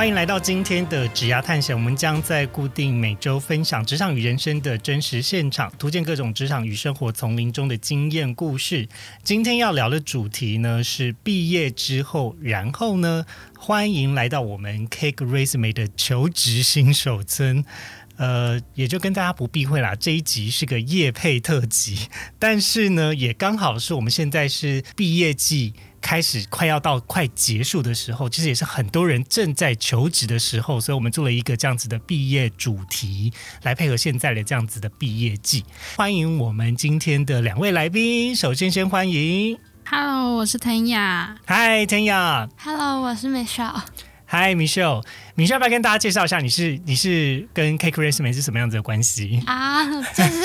欢迎来到今天的职涯探险，我们将在固定每周分享职场与人生的真实现场，图鉴各种职场与生活丛林中的经验故事。今天要聊的主题呢是毕业之后，然后呢，欢迎来到我们 Cake Resume 的求职新手村。呃，也就跟大家不避讳啦，这一集是个夜配特辑，但是呢，也刚好是我们现在是毕业季开始快要到快结束的时候，其实也是很多人正在求职的时候，所以我们做了一个这样子的毕业主题，来配合现在的这样子的毕业季。欢迎我们今天的两位来宾，首先先欢迎 Hello，我是腾雅。嗨，腾雅，Hello，我是 Michelle。嗨，Michelle，要不要跟大家介绍一下，你是你是跟 Cake Resume 是什么样子的关系？啊，就是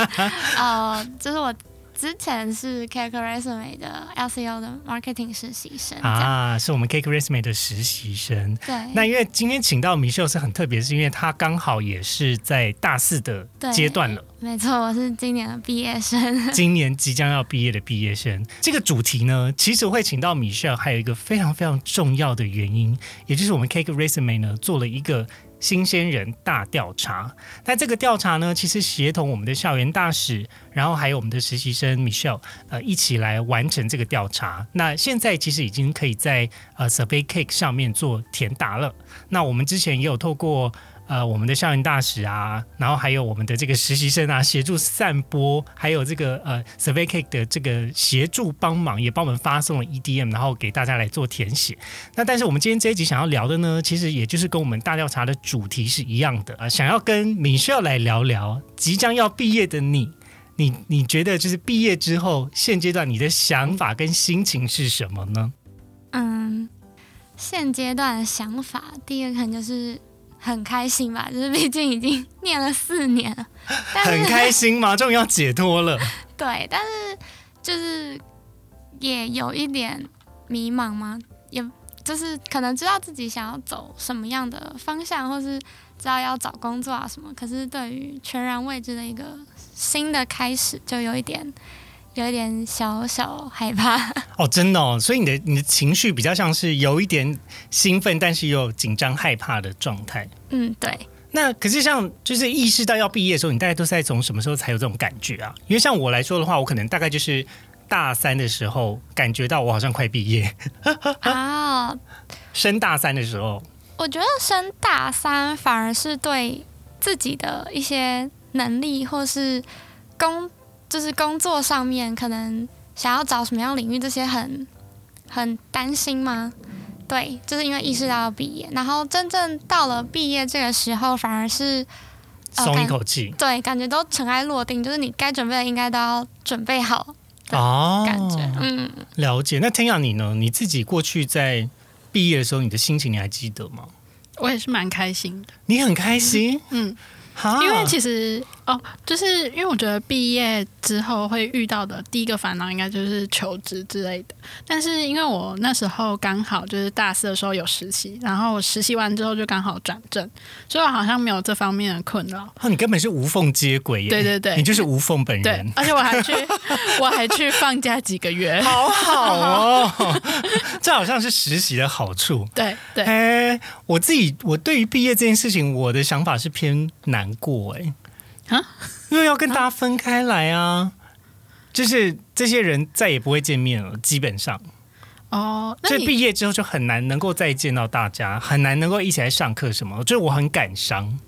呃，就是我之前是 Cake Resume 的 LCO 的 marketing 实习生。啊，啊，是我们 Cake Resume 的实习生。对，那因为今天请到米秀是很特别，是因为他刚好也是在大四的阶段了，没错，我是今年的毕业生。今年即将要毕业的毕业生。这个主题呢，其实会请到米秀，还有一个非常非常重要的原因，也就是我们 Cake Resume 呢做了一个。新鲜人大调查，那这个调查呢，其实协同我们的校园大使，然后还有我们的实习生 Michelle，呃，一起来完成这个调查。那现在其实已经可以在呃 Survey Cake 上面做填答了。那我们之前也有透过呃我们的校园大使啊，然后还有我们的这个实习生啊，协助散播，还有这个呃 Survey Cake 的这个协助帮忙，也帮我们发送了 EDM，然后给大家来做填写。那但是我们今天这一集想要聊的呢，其实也就是跟我们大调查的主题是一样的啊、想要跟米秀来聊聊即将要毕业的你。你你觉得就是毕业之后，现阶段你的想法跟心情是什么呢？嗯，现阶段的想法，第一个可能就是很开心吧，就是毕竟已经念了四年了，但是很开心吗？终于要解脱了。对，但是就是也有一点迷茫吗？也就是可能知道自己想要走什么样的方向，或是知道要找工作啊什么，可是对于全然未知的一个新的开始，就有一点有一点小小害怕。哦，真的哦，所以你的你的情绪比较像是有一点兴奋，但是又紧张害怕的状态。嗯，对。那可是像就是意识到要毕业的时候，你大概都是在从什么时候才有这种感觉啊？因为像我来说的话，我可能大概就是大三的时候感觉到我好像快毕业，啊，升大三的时候，我觉得升大三反而是对自己的一些能力或是工，就是工作上面可能想要找什么样领域这些很很担心吗？对，就是因为意识到要毕业，然后真正到了毕业这个时候，反而是呃松一口气对，感觉都尘埃落定，就是你该准备的应该都要准备好的哦，感觉。嗯，了解。那天阳你呢？你自己过去在毕业的时候，你的心情你还记得吗？我也是蛮开心的，你很开心，嗯，好因为其实哦，就是因为我觉得毕业之后会遇到的第一个烦恼应该就是求职之类的。但是因为我那时候刚好就是大四的时候有实习，然后我实习完之后就刚好转正，所以我好像没有这方面的困扰。哦，你根本是无缝接轨耶！对对对你就是无缝本对人，，而且我还去 我还去放假几个月。好好哦，这好像是实习的好处。对对，哎，我自己我对于毕业这件事情，我的想法是偏难过哎，啊，因为要跟大家分开来啊，就是这些人再也不会见面了，基本上，哦，那所以毕业之后就很难能够再见到大家，很难能够一起来上课什么，就是我很感伤。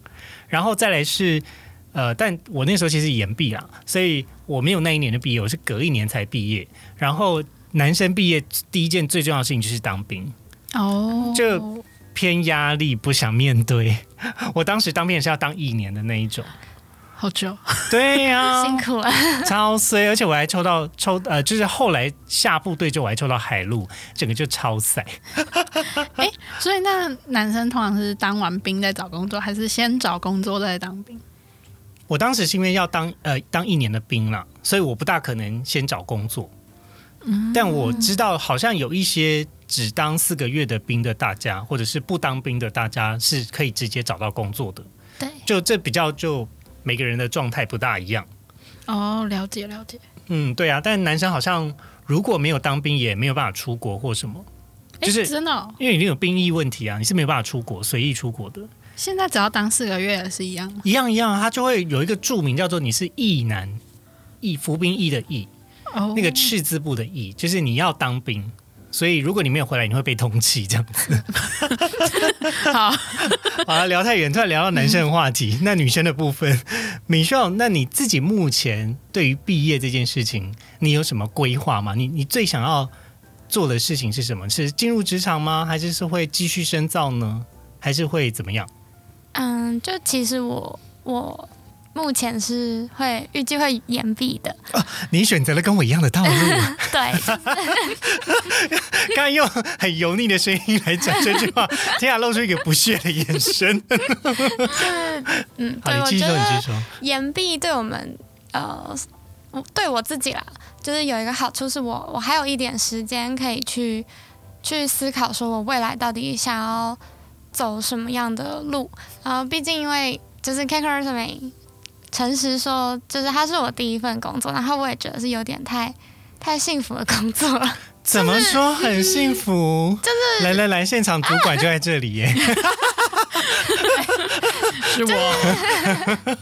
然后再来是。呃，但我那时候其实延毕啦，所以我没有那一年的毕业，我是隔一年才毕业。然后男生毕业第一件最重要的事情就是当兵，哦，就偏压力，不想面对。我当时当兵也是要当一年的那一种，好久，对呀、辛苦了。超衰，而且我还抽到抽呃，就是后来下部队就我还抽到海陆，整个就超赛。所以那男生通常是当完兵再找工作，还是先找工作再当兵？我当时是因为要当呃当一年的兵了，所以我不大可能先找工作。嗯但我知道好像有一些只当四个月的兵的大家，或者是不当兵的大家，是可以直接找到工作的。对，就这比较就每个人的状态不大一样。哦，了解了解。嗯，对啊，但男生好像如果没有当兵，也没有办法出国或什么，就是真的哦、因为已经有兵役问题啊，你是没有办法出国随意出国的。现在只要当四个月也是一样吗？一样一样，他就会有一个注明叫做你是役男，役服兵役的役，哦，那个赤字部的役，就是你要当兵。所以如果你没有回来，你会被通气这样子。好，好了，聊太远，突然聊到男生的话题。那女生的部分，米秀，那你自己目前对于毕业这件事情，你有什么规划吗？你你最想要做的事情是什么？是进入职场吗？还是是会继续深造呢？还是会怎么样？嗯，就其实我我目前是会预计会延毕的，你选择了跟我一样的道路，对，刚刚用很油腻的声音来讲这句话，天雅露出一个不屑的眼神。就是嗯，好，对，我觉得。延毕对我们呃，我对我自己啦，就是有一个好处是我我还有一点时间可以去去思考，说我未来到底想要走什么样的路。然后，毕竟因为就是 K 科 resume，诚实说，就是它是我第一份工作，然后我也觉得是有点太太幸福的工作了。怎么说很幸福？就是来来来，现场主管就在这里耶。是我。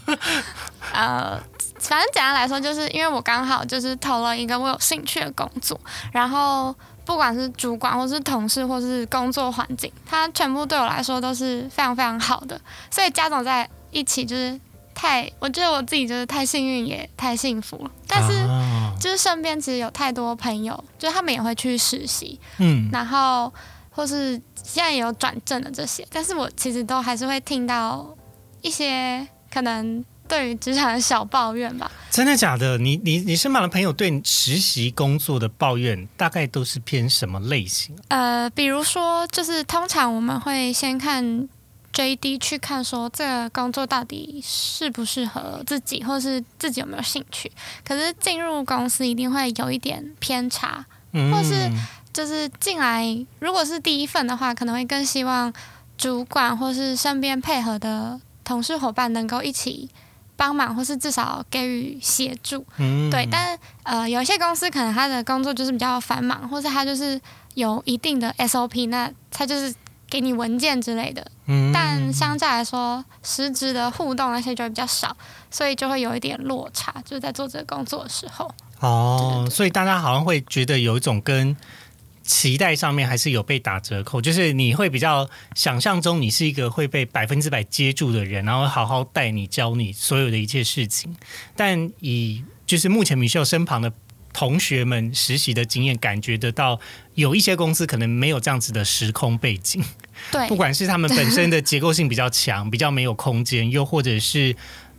呃，反正简单来说，就是因为我刚好就是投了一个我有兴趣的工作，然后不管是主管或是同事或是工作环境，它全部对我来说都是非常非常好的，所以加总在一起就是太，我觉得我自己就是太幸运也太幸福了。但是啊就是身边其实有太多朋友，就是他们也会去实习，嗯，然后或是现在也有转正的这些，但是我其实都还是会听到一些可能对于职场的小抱怨吧。真的假的？你你你身旁的朋友对实习工作的抱怨，大概都是偏什么类型？呃，比如说，就是通常我们会先看 JD 去看说这个工作到底适不适合自己，或是自己有没有兴趣。可是进入公司一定会有一点偏差，嗯或是就是进来，如果是第一份的话，可能会更希望主管或是身边配合的同事伙伴能够一起帮忙，或是至少给予协助。嗯对，但呃，有一些公司可能他的工作就是比较繁忙，或是他就是有一定的 SOP，那他就是给你文件之类的。嗯但相较来说，实质的互动那些就会比较少，所以就会有一点落差，就是在做这个工作的时候。哦，所以大家好像会觉得有一种跟期待上面还是有被打折扣，就是你会比较想象中你是一个会被百分之百接住的人，然后好好带你教你所有的一切事情。但以就是目前米秀身旁的同学们实习的经验，感觉得到有一些公司可能没有这样子的时空背景。对不，管是他们本身的结构性比较强，比较没有空间，又或者是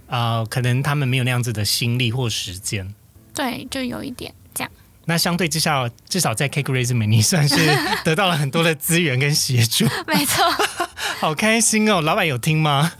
呃，可能他们没有那样子的心力或时间。对，就有一点这样。那相对之下，至少在 Cake Resume，你算是得到了很多的资源跟协助，没错，好开心哦！老板有听吗？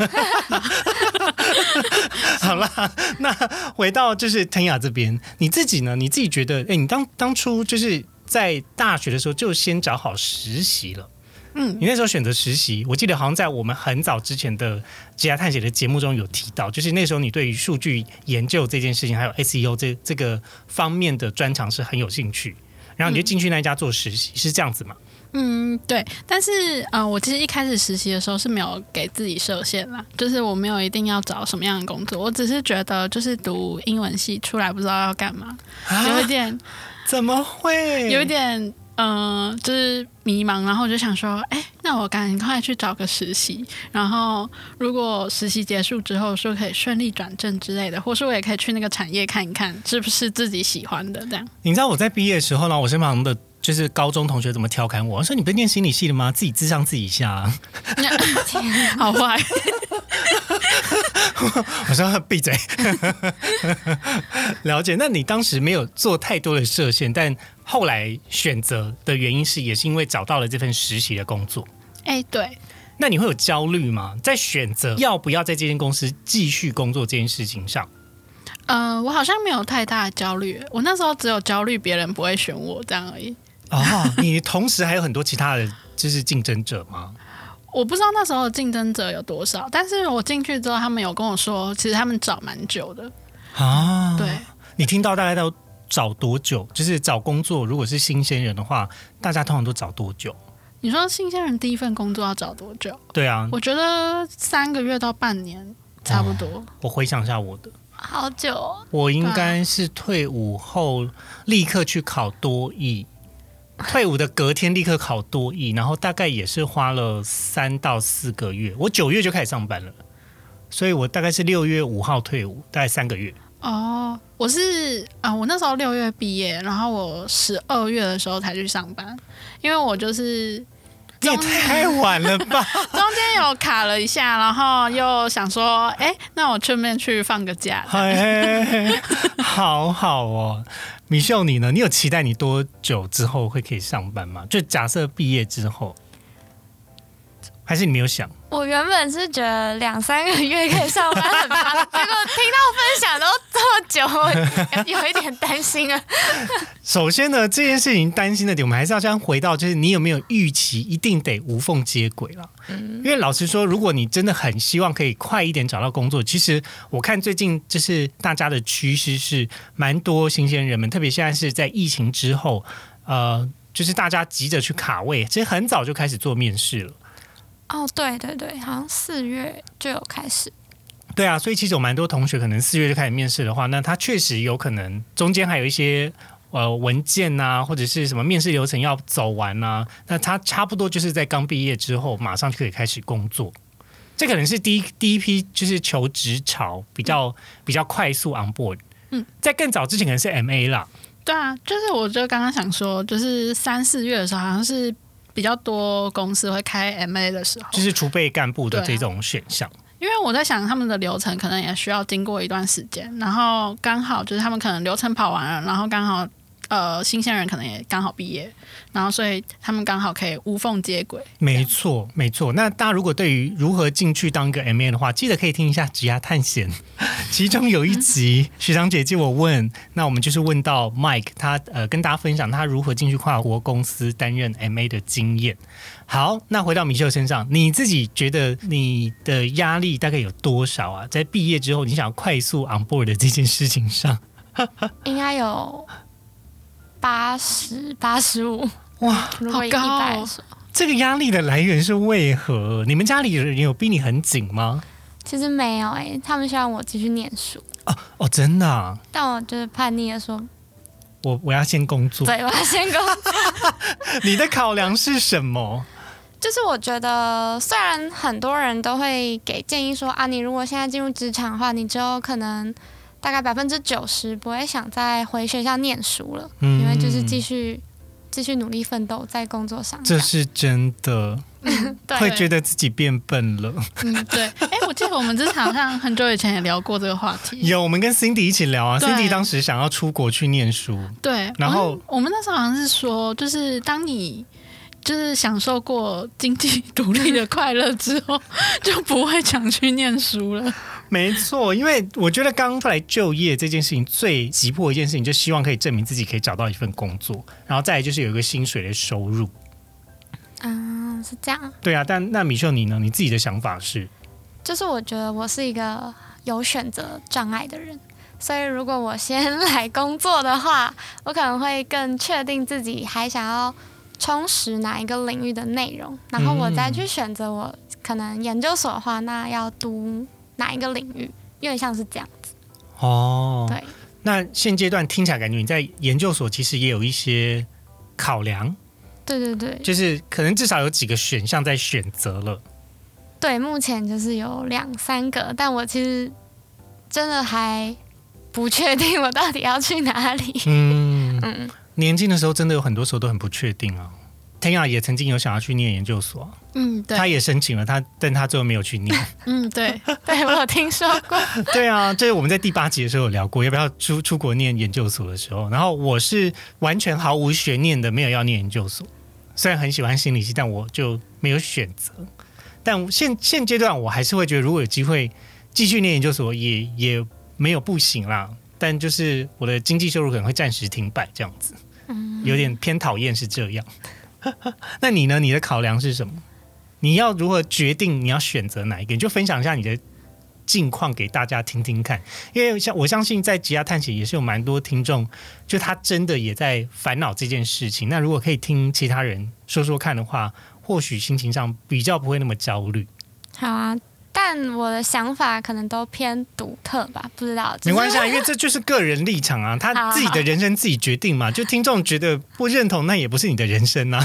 好啦，那回到就是腾雅这边，你自己呢？你自己觉得，哎，你当当初就是在大学的时候就先找好实习了。嗯你那时候选择实习，我记得好像在我们很早之前的职涯探险的节目中有提到，就是那时候你对于数据研究这件事情，还有 SEO 这这个方面的专长是很有兴趣，然后你就进去那一家做实习，是这样子吗？嗯，对，但是呃，我其实一开始实习的时候是没有给自己设限啦，就是我没有一定要找什么样的工作，我只是觉得就是读英文系出来不知道要干嘛，有一点怎么会？有一点嗯、呃就是迷茫，然后我就想说，哎，那我赶快去找个实习，然后如果实习结束之后说可以顺利转正之类的，或是我也可以去那个产业看一看是不是自己喜欢的这样。你知道我在毕业的时候呢，我身旁的就是高中同学怎么调侃我，我说你不是念心理系的吗？自己智商自己下、啊。好坏，我说闭嘴。了解，那你当时没有做太多的设限，但后来选择的原因是，也是因为找到了这份实习的工作。哎、对，那你会有焦虑吗？在选择要不要在这间公司继续工作这件事情上？呃，我好像没有太大的焦虑，我那时候只有焦虑别人不会选我这样而已。哦，你同时还有很多其他的就是竞争者吗？我不知道那时候的竞争者有多少，但是我进去之后，他们有跟我说，其实他们找蛮久的。啊，对，你听到大概都找多久？就是找工作，如果是新鲜人的话，大家通常都找多久？你说新鲜人第一份工作要找多久？对啊，我觉得三个月到半年差不多。我回想一下我的，好久、哦，我应该是退伍后立刻去考多艺，退伍的隔天立刻考多艺，然后大概也是花了三到四个月。我九月就开始上班了，所以我大概是六月五号退伍，大概三个月。哦，我是啊、我那时候六月毕业，然后我十二月的时候才去上班，因为我就是你也太晚了吧！中间有卡了一下，然后又想说，哎，那我顺便去放个假。嘿嘿，好好哦。米秀，你呢？你有期待你多久之后会可以上班吗？就假设毕业之后，还是你没有想？我原本是觉得两三个月可以上班很棒，结果听到分享都这么久，我有有一点担心啊。首先呢，这件事情担心的点，我们还是要先回到，就是你有没有预期一定得无缝接轨了？因为老实说，如果你真的很希望可以快一点找到工作，其实我看最近就是大家的趋势是蛮多新鲜人们，特别现在是在疫情之后，呃，就是大家急着去卡位，其实很早就开始做面试了。哦，对对对，好像四月就有开始。对啊，所以其实有蛮多同学可能四月就开始面试的话，那他确实有可能中间还有一些呃文件呐、或者是什么面试流程要走完呐、那他差不多就是在刚毕业之后马上就可以开始工作。这可能是第一第一批就是求职潮比较、比较快速 on board。嗯，在更早之前可能是 M A 啦，对啊，就是我就刚刚想说，就是三四月的时候，好像是比较多公司会开 MA 的时候，就是储备干部的这种选项。因为我在想他们的流程可能也需要经过一段时间，然后刚好就是他们可能流程跑完了，然后刚好呃新鲜人可能也刚好毕业，然后所以他们刚好可以无缝接轨。没错，没错。那大家如果对于如何进去当一个 M A 的话，记得可以听一下《职涯探险》，其中有一集 学长姐借我问，那我们就是问到 Mike，他呃跟大家分享他如何进去跨国公司担任 M A 的经验。好，那回到米秀身上，你自己觉得你的压力大概有多少啊？在毕业之后，你想要快速 on board 的这件事情上，应该有八十八十五，哇，好高这个压力的来源是为何？你们家里人有逼你很紧吗？其实没有诶、他们希望我继续念书，哦，真的、啊，但我就是叛逆的说，我我要先工作。对，我要先工作。你的考量是什么？就是我觉得，虽然很多人都会给建议说啊，你如果现在进入职场的话，你之后可能大概百分之九十不会想再回学校念书了，嗯因为就是继续继续努力奋斗在工作上。这是真的，对会觉得自己变笨了。嗯，对。哎，我记得我们之前好像很久以前也聊过这个话题。有，我们跟 Cindy 一起聊啊，Cindy 当时想要出国去念书，对，然后我们我们那时候好像是说，就是当你就是享受过经济独立的快乐之后，就不会想去念书了。没错，因为我觉得刚出来就业这件事情最急迫的一件事情，就希望可以证明自己可以找到一份工作，然后再来就是有一个薪水的收入。嗯，是这样。对啊，但那米秀你呢？你自己的想法是？就是我觉得我是一个有选择障碍的人，所以如果我先来工作的话，我可能会更确定自己还想要充实哪一个领域的内容，然后我再去选择我可能研究所的话，那要读哪一个领域，有点像是这样子。哦，对，那现阶段听起来感觉你在研究所其实也有一些考量，对对对就是可能至少有几个选项在选择了。对，目前就是有两三个，但我其实真的还不确定我到底要去哪里。嗯，嗯，年轻的时候真的有很多时候都很不确定啊。天雅也曾经有想要去念研究所啊，嗯，对，他也申请了，他但他最后没有去念。嗯，对，对我有听说过。对啊，这是我们在第八集的时候有聊过，要不要出出国念研究所的时候。然后我是完全毫无悬念的，没有要念研究所。虽然很喜欢心理系，但我就没有选择。但现现阶段，我还是会觉得，如果有机会继续念研究所，也也没有不行啦。但就是我的经济收入可能会暂时停摆，这样子，有点偏讨厌是这样。那你呢？你的考量是什么？你要如何决定你要选择哪一个？你就分享一下你的近况给大家听听看。因为像我相信在吉亚探险也是有蛮多听众，就他真的也在烦恼这件事情。那如果可以听其他人说说看的话，或许心情上比较不会那么焦虑。好啊，但我的想法可能都偏独特吧，不知道。没关系啊，因为这就是个人立场啊，他自己的人生自己决定嘛。就听众觉得不认同，那也不是你的人生啊。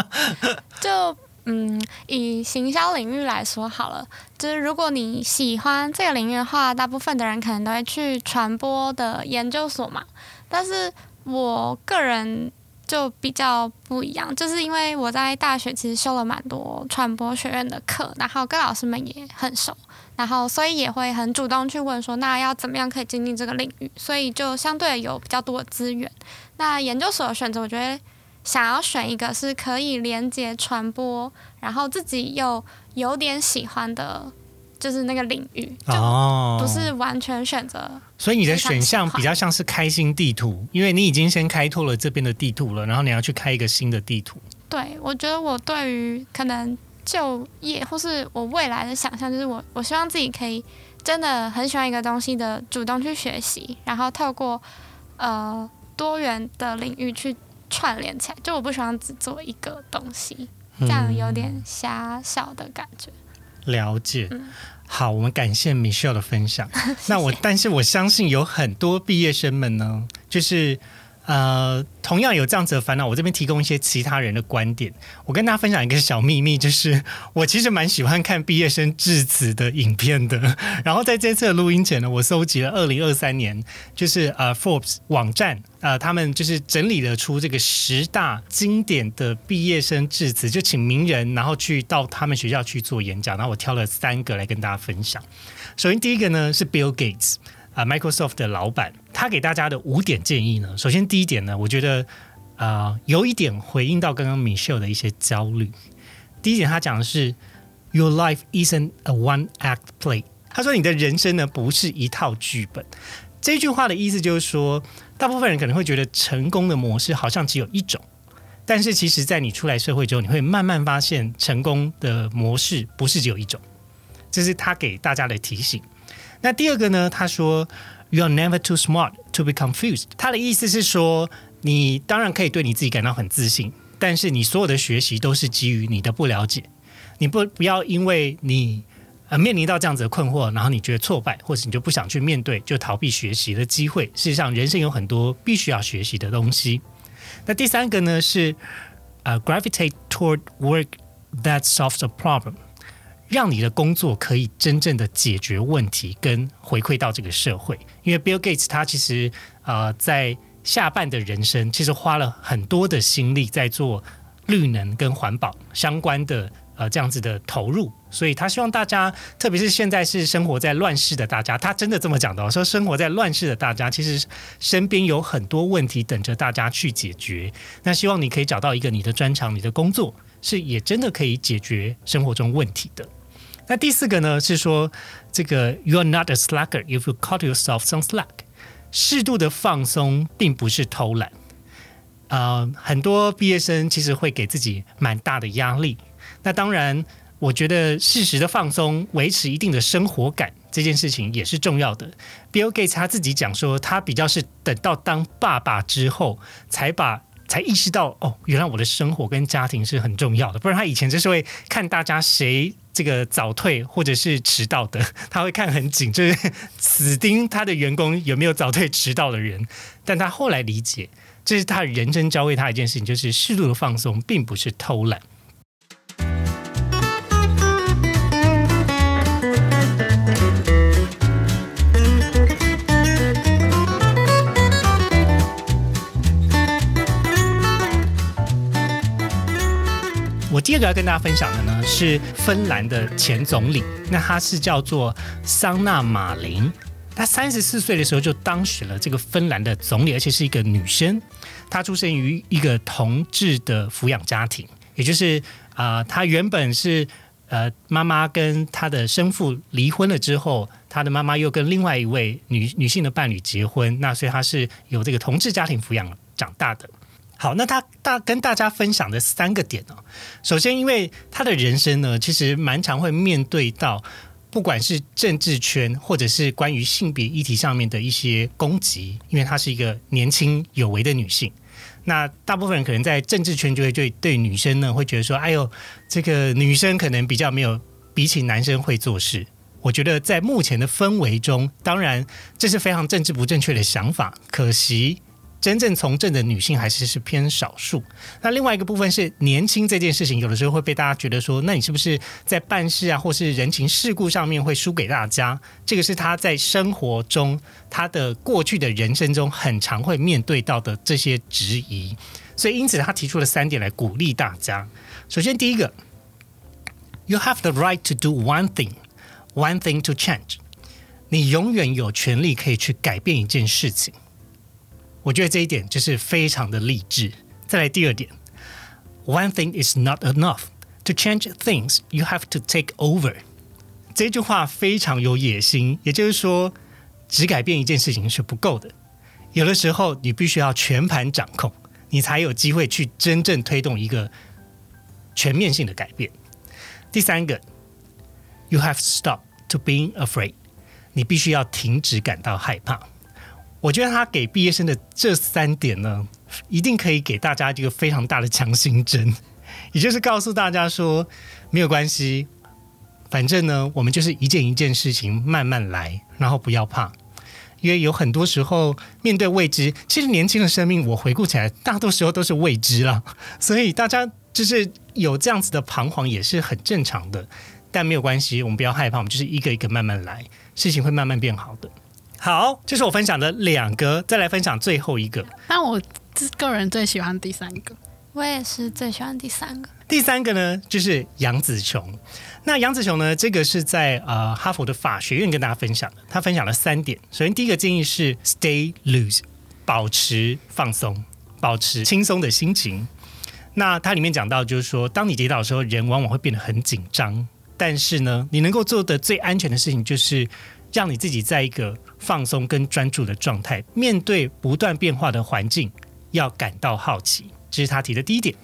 就嗯，以行销领域来说好了，就是如果你喜欢这个领域的话，大部分的人可能都会去传播的研究所嘛。但是我个人就比较不一样，就是因为我在大学其实修了蛮多传播学院的课，然后跟老师们也很熟，然后所以也会很主动去问说，那要怎么样可以进进这个领域，所以就相对有比较多的资源。那研究所的选择，我觉得。想要选一个是可以连接传播，然后自己又有点喜欢的，就是那个领域，就不是完全选择。所以你的选项比较像是开心地图，因为你已经先开拓了这边的地图了，然后你要去开一个新的地图。对，我觉得我对于可能就业或是我未来的想象，就是我我希望自己可以真的很喜欢一个东西的，主动去学习，然后透过呃多元的领域去。串联起来，就我不喜欢只做一个东西，这样有点狭小的感觉。了解，好，我们感谢 Michelle 的分享。那我，但是我相信有很多毕业生们呢，就是。呃，同样有这样子的烦恼，我这边提供一些其他人的观点。我跟大家分享一个小秘密，就是我其实蛮喜欢看毕业生致辞的影片的。然后在这次的录音前呢，我搜集了二零二三年，就是呃 Forbes 网站呃他们就是整理了出这个十大经典的毕业生致辞，就请名人然后去到他们学校去做演讲。然后我挑了三个来跟大家分享。首先第一个呢是 Bill Gates。啊，Microsoft 的老板，他给大家的五点建议呢。首先，第一点呢，我觉得啊，有一点回应到刚刚 Michelle 的一些焦虑。第一点，他讲的是 Your life isn't a one-act play。他说，你的人生呢，不是一套剧本。这句话的意思就是说，大部分人可能会觉得成功的模式好像只有一种，但是其实，在你出来社会之后，你会慢慢发现，成功的模式不是只有一种。这是他给大家的提醒。那第二个呢？他说，You are never too smart to be confused。他的意思是说，你当然可以对你自己感到很自信，但是你所有的学习都是基于你的不了解。你不不要因为你呃面临到这样子的困惑，然后你觉得挫败，或者你就不想去面对，就逃避学习的机会。事实上，人生有很多必须要学习的东西。那第三个呢是呃，gravitate toward work that solves a problem。让你的工作可以真正的解决问题，跟回馈到这个社会。因为 Bill Gates 他其实呃在下半的人生，其实花了很多的心力在做绿能跟环保相关的呃这样子的投入，所以他希望大家，特别是现在是生活在乱世的大家，他真的这么讲的，说生活在乱世的大家，其实身边有很多问题等着大家去解决。那希望你可以找到一个你的专长，你的工作是也真的可以解决生活中问题的。那第四个呢是说，这个 you are not a slacker if you cut yourself some slack。适度的放松并不是偷懒。呃，很多毕业生其实会给自己蛮大的压力。那当然，我觉得适时的放松，维持一定的生活感，这件事情也是重要的。Bill Gates 他自己讲说，他比较是等到当爸爸之后，才把才意识到，哦，原来我的生活跟家庭是很重要的。不然他以前就是会看大家谁。这个早退或者是迟到的，他会看很紧，就是死盯他的员工有没有早退迟到的人。但他后来理解，这是他人生教会他一件事情，就是适度的放松并不是偷懒。第二个要跟大家分享的呢是芬兰的前总理，那他是叫做桑纳马林。她三十四岁的时候就当选了这个芬兰的总理，而且是一个女生。她出生于一个同志的抚养家庭，也就是啊，她原本是呃妈妈跟她的生父离婚了之后，她的妈妈又跟另外一位女女性的伴侣结婚，那所以她是由这个同志家庭抚养长大的。好，那他大跟大家分享的三个点哦，首先，因为他的人生呢，其实蛮常会面对到。不管是政治圈，或者是关于性别议题上面的一些攻击，因为她是一个年轻有为的女性，那大部分人可能在政治圈就会对对女生呢会觉得说，哎呦，这个女生可能比较没有比起男生会做事。我觉得在目前的氛围中，当然这是非常政治不正确的想法，可惜。真正从政的女性还是是偏少数。那另外一个部分是年轻这件事情，有的时候会被大家觉得说，那你是不是在办事啊，或是人情世故上面会输给大家？这个是他在生活中，他的过去的人生中很常会面对到的这些质疑。所以因此他提出了三点来鼓励大家。首先第一个，You have the right to do one thing, one thing to change。你永远有权利可以去改变一件事情。我觉得这一点就是非常的励志。再来第二点，One thing is not enough to change things. You have to take over。这句话非常有野心，也就是说，只改变一件事情是不够的。有的时候，你必须要全盘掌控，你才有机会去真正推动一个全面性的改变。第三个，You have to stop to being afraid。你必须要停止感到害怕。我觉得他给毕业生的这三点呢，一定可以给大家一个非常大的强心针，也就是告诉大家说，没有关系，反正呢，我们就是一件一件事情慢慢来，然后不要怕，因为有很多时候面对未知，其实年轻的生命，我回顾起来，大多时候都是未知啦，所以大家就是有这样子的彷徨也是很正常的，但没有关系，我们不要害怕，我们就是一个一个慢慢来，事情会慢慢变好的。好，这是我分享的两个，再来分享最后一个。那我个人最喜欢第三个，我也是最喜欢第三个。第三个呢，就是杨子琼。那杨子琼呢，这个是在呃哈佛的法学院跟大家分享的。他分享了三点。首先，第一个建议是 stay loose，保持放松，保持轻松的心情。那它里面讲到，就是说，当你跌倒的时候，人往往会变得很紧张。但是呢，你能够做的最安全的事情，就是让你自己在一个放松跟专注的状态，面对不断变化的环境，要感到好奇，这是他提的第一点。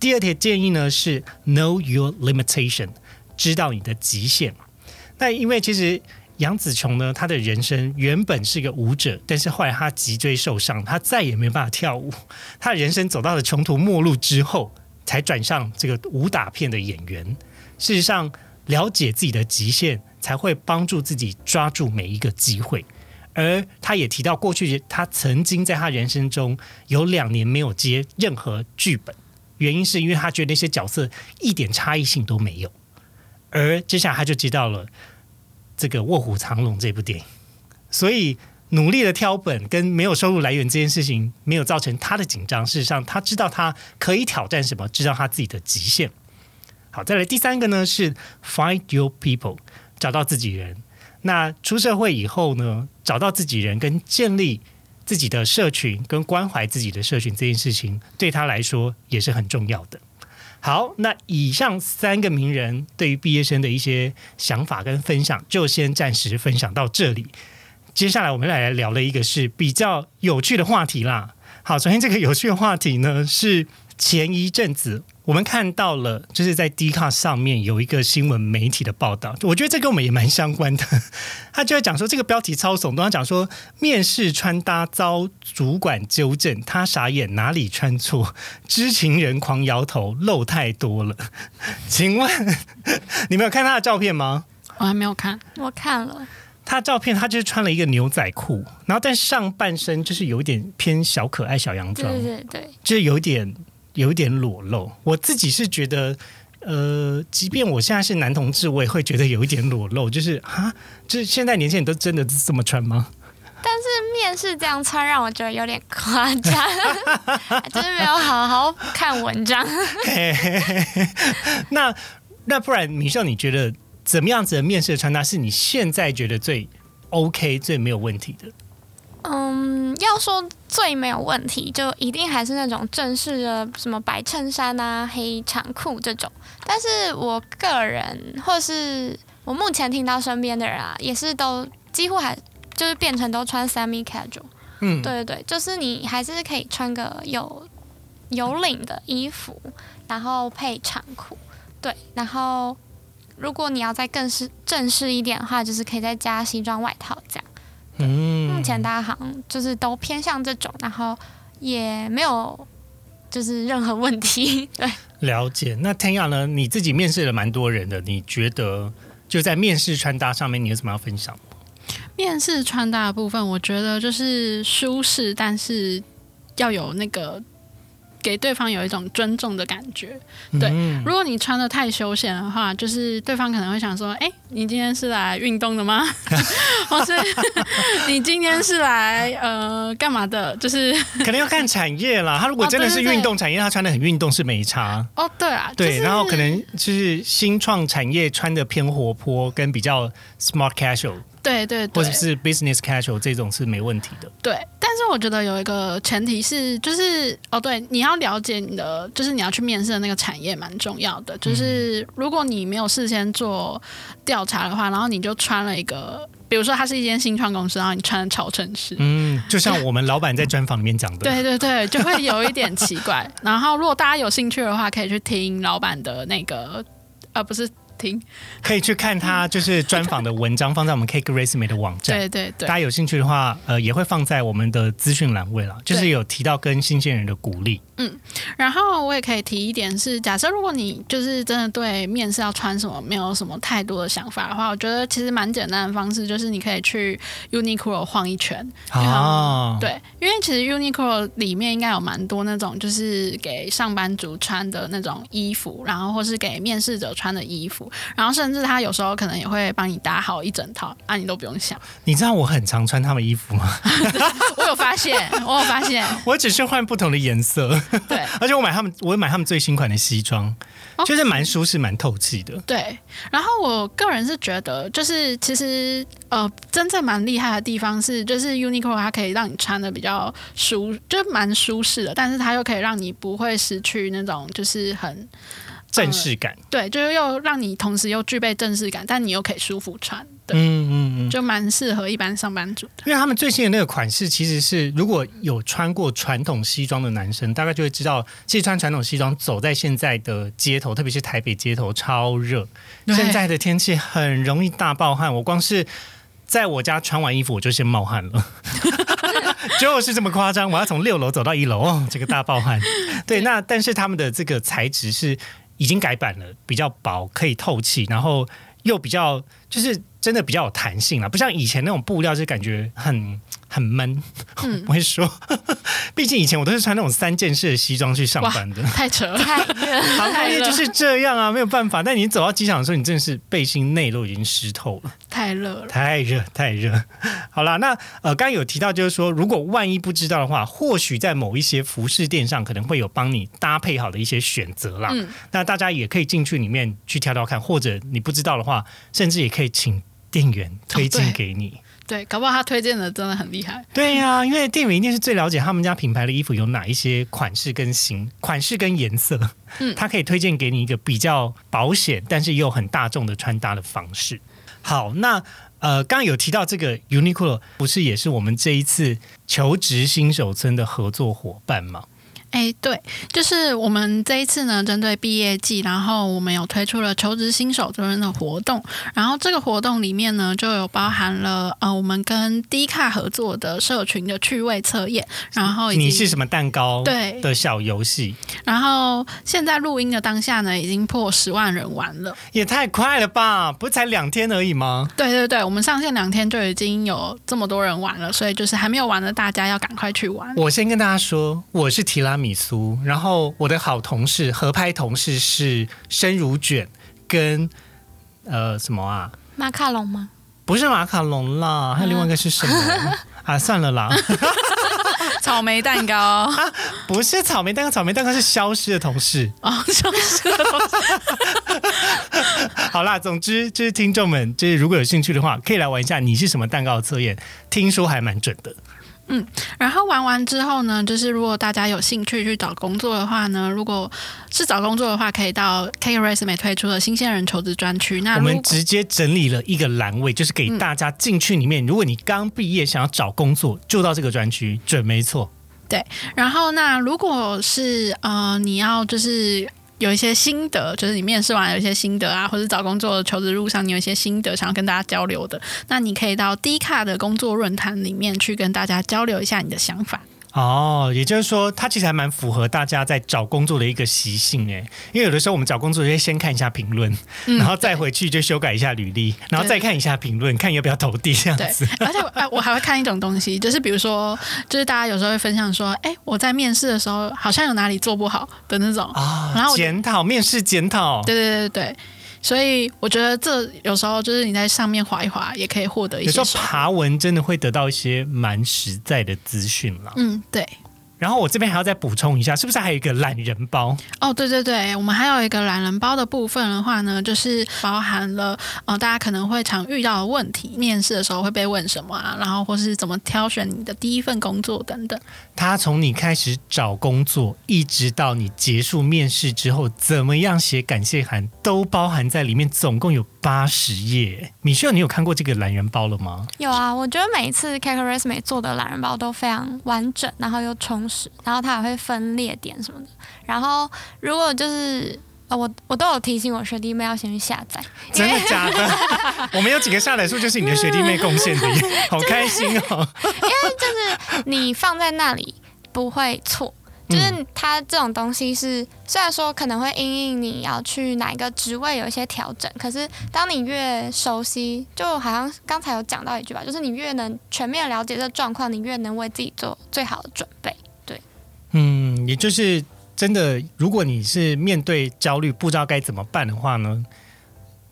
第二点建议呢是 Know your limitation，知道你的极限。那因为其实杨紫琼呢，她的人生原本是个舞者，但是后来她脊椎受伤，她再也没办法跳舞。她的人生走到了穷途末路之后，才转向这个武打片的演员。事实上，了解自己的极限。才会帮助自己抓住每一个机会，而他也提到，过去他曾经在他人生中有两年没有接任何剧本，原因是因为他觉得那些角色一点差异性都没有。而接下来他就接到了这个《卧虎藏龙》这部电影，所以努力的挑本跟没有收入来源这件事情没有造成他的紧张。事实上，他知道他可以挑战什么，知道他自己的极限。好，再来第三个呢是 Find Your People。找到自己人，那出社会以后呢？找到自己人跟建立自己的社群，跟关怀自己的社群这件事情，对他来说也是很重要的。好，那以上三个名人对于毕业生的一些想法跟分享，就先暂时分享到这里。接下来我们来聊了一个是比较有趣的话题啦。好，首先这个有趣的话题呢，是前一阵子。我们看到了，就是在 d 卡上面有一个新闻媒体的报道，我觉得这跟我们也蛮相关的。他就在讲说，这个标题超耸动，他讲说面试穿搭遭主管纠正，他傻眼哪里穿错，知情人狂摇头，露太多了。请问你没有看他的照片吗？我还没有看，我看了他照片，他就是穿了一个牛仔裤，然后但上半身就是有一点偏小可爱小洋装，对对对，就是有点。有一点裸露，我自己是觉得，呃，即便我现在是男同志，我也会觉得有一点裸露，就是啊，就是现在年轻人都真的这么穿吗？但是面试这样穿，让我觉得有点夸张，就是没有好好看文章。那那不然，米秀，你觉得怎么样子的面试的穿搭是你现在觉得最 OK、最没有问题的？嗯，要说最没有问题，就一定还是那种正式的，什么白衬衫啊、黑长裤这种。但是我个人，或是我目前听到身边的人啊，也是都几乎还就是变成都穿 semi casual。嗯，对对对，就是你还是可以穿个有有领的衣服，然后配长裤。对，然后如果你要再更是正式一点的话，就是可以再加西装外套这样。嗯目前大家好像就是都偏向这种，然后也没有就是任何问题。对，了解。那 TAYA 呢？你自己面试了蛮多人的，你觉得就在面试穿搭上面，你有什么要分享？面试穿搭的部分，我觉得就是舒适，但是要有那个给对方有一种尊重的感觉。对嗯如果你穿的太休闲的话，就是对方可能会想说：“哎、你今天是来运动的吗？或是 你今天是来呃干嘛的？”就是可能要看产业啦。他如果真的是运动产业，他穿的很运动是没差。哦，对啊，对，就是然后可能就是新创产业穿的偏活泼，跟比较 smart casual 对对对，或者是 business casual 这种是没问题的。对，但是我觉得有一个前提是，就是哦，对，你要了解你的，就是你要去面试的那个产业蛮重要的。就是如果你没有事先做调查的话，然后你就穿了一个，比如说它是一间新创公司，然后你穿的超正式，嗯，就像我们老板在专访里面讲的，对对对，就会有一点奇怪。然后如果大家有兴趣的话，可以去听老板的那个，呃，不是听，可以去看他就是专访的文章，放在我们 Cake Resume 的网站。对对对大。家有兴趣的话，呃，也会放在我们的资讯栏位了，就是有提到跟新鲜人的鼓励。嗯然后我也可以提一点是，假设如果你就是真的对面试要穿什么没有什么太多的想法的话，我觉得其实蛮简单的方式就是你可以去 Uniqlo 晃一圈。哦，对，因为其实 Uniqlo 里面应该有蛮多那种就是给上班族穿的那种衣服，然后或是给面试者穿的衣服，然后甚至他有时候可能也会帮你搭好一整套，啊，你都不用想。你知道我很常穿他们衣服吗？我有发现，我有发现，我只是换不同的颜色，对。而且我买他们，我买他们最新款的西装，哦就是蛮舒适、蛮透气的。对，然后我个人是觉得，就是其实呃，真正蛮厉害的地方是，就是 Uniqlo 它可以让你穿的比较舒，就是蛮舒适的，但是它又可以让你不会失去那种就是很正式感，对，就是又让你同时又具备正式感，但你又可以舒服穿，对，嗯嗯嗯，就蛮适合一般上班族的。因为他们最新的那个款式，其实是如果有穿过传统西装的男生，大概就会知道，其实穿传统西装走在现在的街头，特别是台北街头超热，现在的天气很容易大爆汗。我光是在我家穿完衣服，我就先冒汗了。就是这么夸张，我要从六楼走到一楼，哦，这个大爆汗。对，那但是他们的这个材质是已经改版了，比较薄，可以透气，然后又比较就是真的比较有弹性了，不像以前那种布料就感觉很很闷。嗯 我会说，毕竟以前我都是穿那种三件式的西装去上班的。太扯了，太热了。航空业就是这样啊，没有办法。但你走到机场的时候，你真的是背心内都已经湿透了。太热了。太热太热。好啦，那呃，刚刚有提到，就是说，如果万一不知道的话，或许在某一些服饰店上可能会有帮你搭配好的一些选择啦。嗯那大家也可以进去里面去挑挑看，或者你不知道的话，甚至也可以请店员推荐给你。对，搞不好他推荐的真的很厉害。对呀、因为店员一定是最了解他们家品牌的衣服有哪一些款式跟型、款式跟颜色，嗯他可以推荐给你一个比较保险，但是又很大众的穿搭的方式。好，那呃，刚刚有提到这个 Uniqlo 不是也是我们这一次求职新手村的合作伙伴吗？哎，对，就是我们这一次呢，针对毕业季，然后我们有推出了求职新手村的活动，然后这个活动里面呢，就有包含了呃，我们跟低卡合作的社群的趣味测验，然后你是什么蛋糕对的小游戏，然后现在录音的当下呢，已经破十万人玩了。也太快了吧？不是才两天而已吗？对对对，我们上线两天就已经有这么多人玩了，所以就是还没有玩的大家要赶快去玩。我先跟大家说，我是提拉米苏，然后我的好同事合拍同事是生乳卷跟呃什么啊？马卡龙吗？不是马卡龙啦，还有另外一个是什么？啊，算了啦，草莓蛋糕 不是草莓蛋糕，草莓蛋糕是消失的同事。哦，就是好啦，总之就是听众们，就是如果有兴趣的话，可以来玩一下你是什么蛋糕的测验，听说还蛮准的。然后玩完之后呢，就是如果大家有兴趣去找工作的话呢，如果是找工作的话，可以到 K Resume 推出的新鲜人求职专区。那我们直接整理了一个栏位，就是给大家进去里面。如果你刚毕业想要找工作，就到这个专区，准没错。对然后那如果是呃你要就是。有一些心得，就是你面试完有一些心得啊，或者找工作求职路上你有一些心得想要跟大家交流的，那你可以到低卡的工作论坛里面去跟大家交流一下你的想法。哦，也就是说，它其实还蛮符合大家在找工作的一个习性哎，因为有的时候我们找工作就会先看一下评论，嗯然后再回去就修改一下履历，然后再看一下评论，看要不要投递这样对子。，而且哎，我还会看一种东西，就是比如说，就是大家有时候会分享说，哎，我在面试的时候好像有哪里做不好的那种。啊然后检讨面试检讨，对对对对对，所以我觉得这有时候就是你在上面划一划，也可以获得一些有时候。爬文真的会得到一些蛮实在的资讯啦。嗯，对。然后我这边还要再补充一下，是不是还有一个懒人包？哦，对对对，我们还有一个懒人包的部分的话呢，就是包含了呃大家可能会常遇到的问题，面试的时候会被问什么啊，然后或是怎么挑选你的第一份工作等等。他从你开始找工作，一直到你结束面试之后，怎么样写感谢函，都包含在里面，总共有八十页。米秀，你有看过这个懒人包了吗？有啊，我觉得每一次 k a k Resume 做的懒人包都非常完整，然后又充实，然后它也会分列点什么的。然后如果就是呃，我我都有提醒我学弟妹要先去下载，真的假的？我们有几个下载数，就是你的学弟妹贡献的，好开心哦！因为就是你放在那里不会错。就是它这种东西是，虽然说可能会因应你要去哪一个职位有一些调整，可是当你越熟悉，就好像刚才有讲到一句吧，就是你越能全面了解这个状况，你越能为自己做最好的准备。对嗯，也就是真的，如果你是面对焦虑不知道该怎么办的话呢，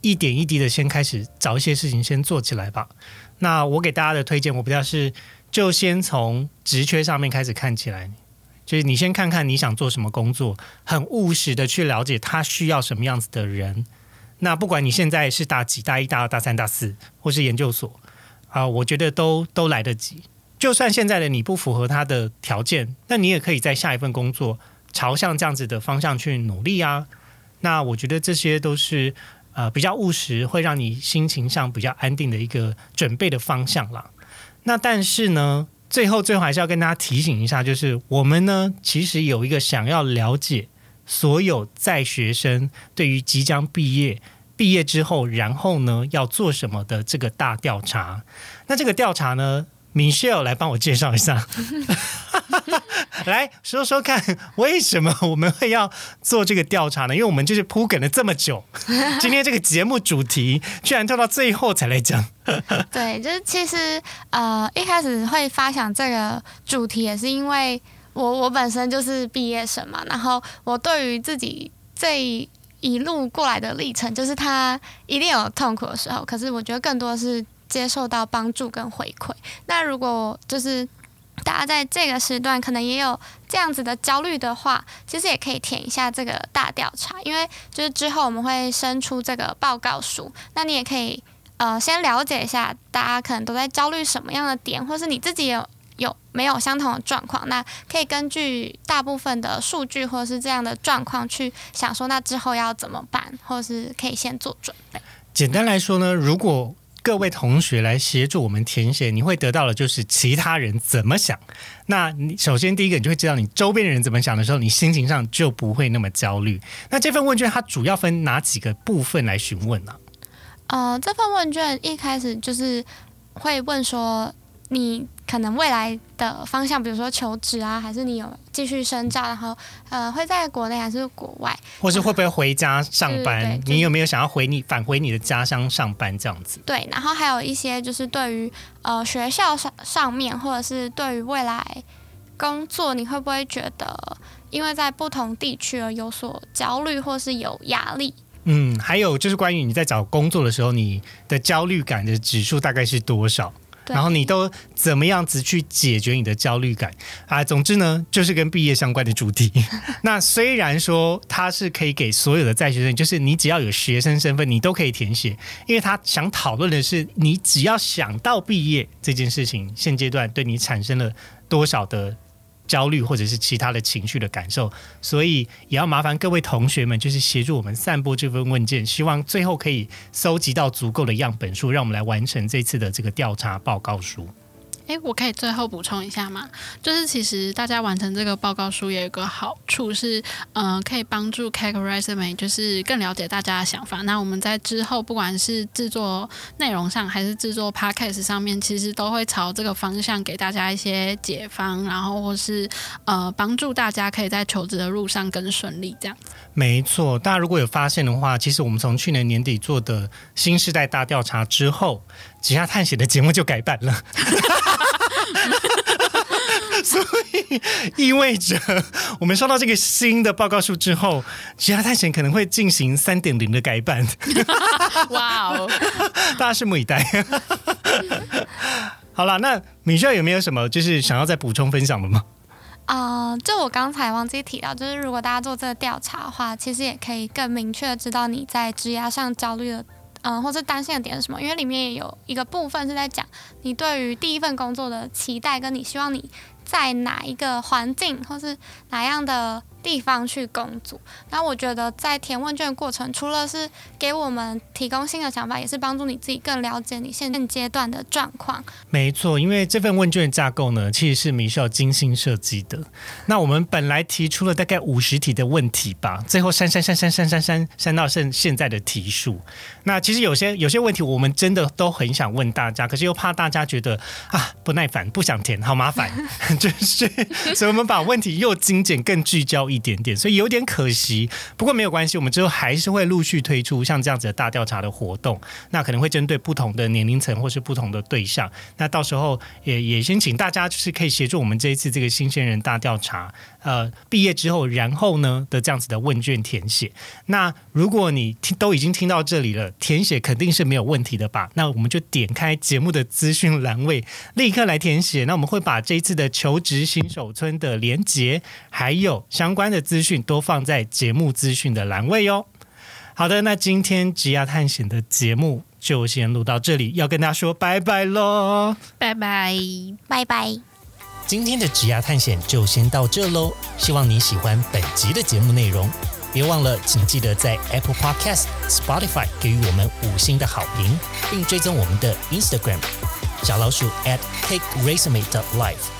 一点一滴的先开始找一些事情先做起来吧。那我给大家的推荐，我比较是就先从职缺上面开始看起来，就是你先看看你想做什么工作，很务实的去了解他需要什么样子的人。那不管你现在是大几、大一、大二、大三、大四，或是研究所啊、我觉得都都来得及。就算现在的你不符合他的条件，那你也可以在下一份工作朝向这样子的方向去努力啊。那我觉得这些都是呃比较务实，会让你心情上比较安定的一个准备的方向啦。那但是呢，最后最后还是要跟大家提醒一下，就是我们呢其实有一个想要了解所有在学生对于即将毕业。毕业之后，然后呢要做什么的这个大调查？那这个调查呢，Michelle 来帮我介绍一下，来说说看，为什么我们会要做这个调查呢？因为我们就是铺梗了这么久，今天这个节目主题居然拖到最后才来讲。对，就是其实呃一开始会发想这个主题，也是因为我我本身就是毕业生嘛，然后我对于自己这一路过来的历程，就是他一定有痛苦的时候，可是我觉得更多的是接受到帮助跟回馈。那如果就是大家在这个时段可能也有这样子的焦虑的话，其实也可以填一下这个大调查，因为就是之后我们会生出这个报告书，那你也可以呃先了解一下大家可能都在焦虑什么样的点，或是你自己有有没有相同的状况，那可以根据大部分的数据或者是这样的状况去想说，那之后要怎么办，或是可以先做准备。简单来说呢，如果各位同学来协助我们填写，你会得到的就是其他人怎么想。那你首先第一个，你就会知道你周边的人怎么想的时候，你心情上就不会那么焦虑。那这份问卷它主要分哪几个部分来询问呢、呃，这份问卷一开始就是会问说，你可能未来的方向，比如说求职啊，还是你有继续深造，然后呃会在国内还是国外？或是会不会回家上班？你有没有想要回你返回你的家乡上班这样子？对，然后还有一些就是对于呃学校上上面，或者是对于未来工作，你会不会觉得因为在不同地区而有所焦虑，或是有压力？嗯，还有就是关于你在找工作的时候，你的焦虑感的指数大概是多少？对然后你都怎么样子去解决你的焦虑感啊？总之呢，就是跟毕业相关的主题。那虽然说它是可以给所有的在学生，就是你只要有学生身份，你都可以填写，因为他想讨论的是你只要想到毕业这件事情，现阶段对你产生了多少的。焦虑或者是其他的情绪的感受，所以也要麻烦各位同学们，就是协助我们散播这份问卷，希望最后可以搜集到足够的样本数，让我们来完成这次的这个调查报告书。诶，我可以最后补充一下吗？就是其实大家完成这个报告书也有个好处是，嗯，可以帮助 c a t e r i s e 就是更了解大家的想法。那我们在之后不管是制作内容上，还是制作 Podcast 上面，其实都会朝这个方向给大家一些解方，然后或是呃帮助大家可以在求职的路上更顺利。这样没错，大家如果有发现的话，其实我们从去年年底做的新时代大调查之后，其他探险的节目就改版了。所以意味着，我们收到这个新的报告书之后，其他探险可能会进行三点零的改版。哇哦，大家拭目以待。好了，那米秀有没有什么就是想要再补充分享的吗？啊、就我刚才忘记提到，就是如果大家做这个调查的话，其实也可以更明确的知道你在职涯上焦虑的，嗯、或是担心的点是什么，因为里面也有一个部分是在讲你对于第一份工作的期待，跟你希望你在哪一个环境或是哪样的地方去工作。那我觉得在填问卷的过程，除了是给我们提供新的想法，也是帮助你自己更了解你现阶段的状况。没错，因为这份问卷架构呢，其实是米秀精心设计的。那我们本来提出了大概五十题的问题吧，最后删删删删删删删删到现现在的题数。那其实有些有些问题我们真的都很想问大家，可是又怕大家觉得啊不耐烦，不想填，好麻烦，就是所以我们把问题又精简更聚焦一点点，所以有点可惜。不过没有关系，我们之后还是会陆续推出像这样子的大调查的活动，那可能会针对不同的年龄层或是不同的对象。那到时候也也先请大家就是可以协助我们这一次这个新鲜人大调查，呃，毕业之后然后呢的这样子的问卷填写。那如果你听都已经听到这里了，填写肯定是没有问题的吧？那我们就点开节目的资讯栏位，立刻来填写。那我们会把这一次的求职新手村的连结，还有相关的资讯都放在节目资讯的栏位哦。好的，那今天职涯探险的节目就先录到这里，要跟大家说拜拜喽。拜拜。拜拜。今天的职涯探险就先到这喽，希望你喜欢本集的节目内容。别忘了，请记得在 Apple Podcast、Spotify 给予我们五星的好评，并追踪我们的 Instagram 小老鼠 at cake resume dot life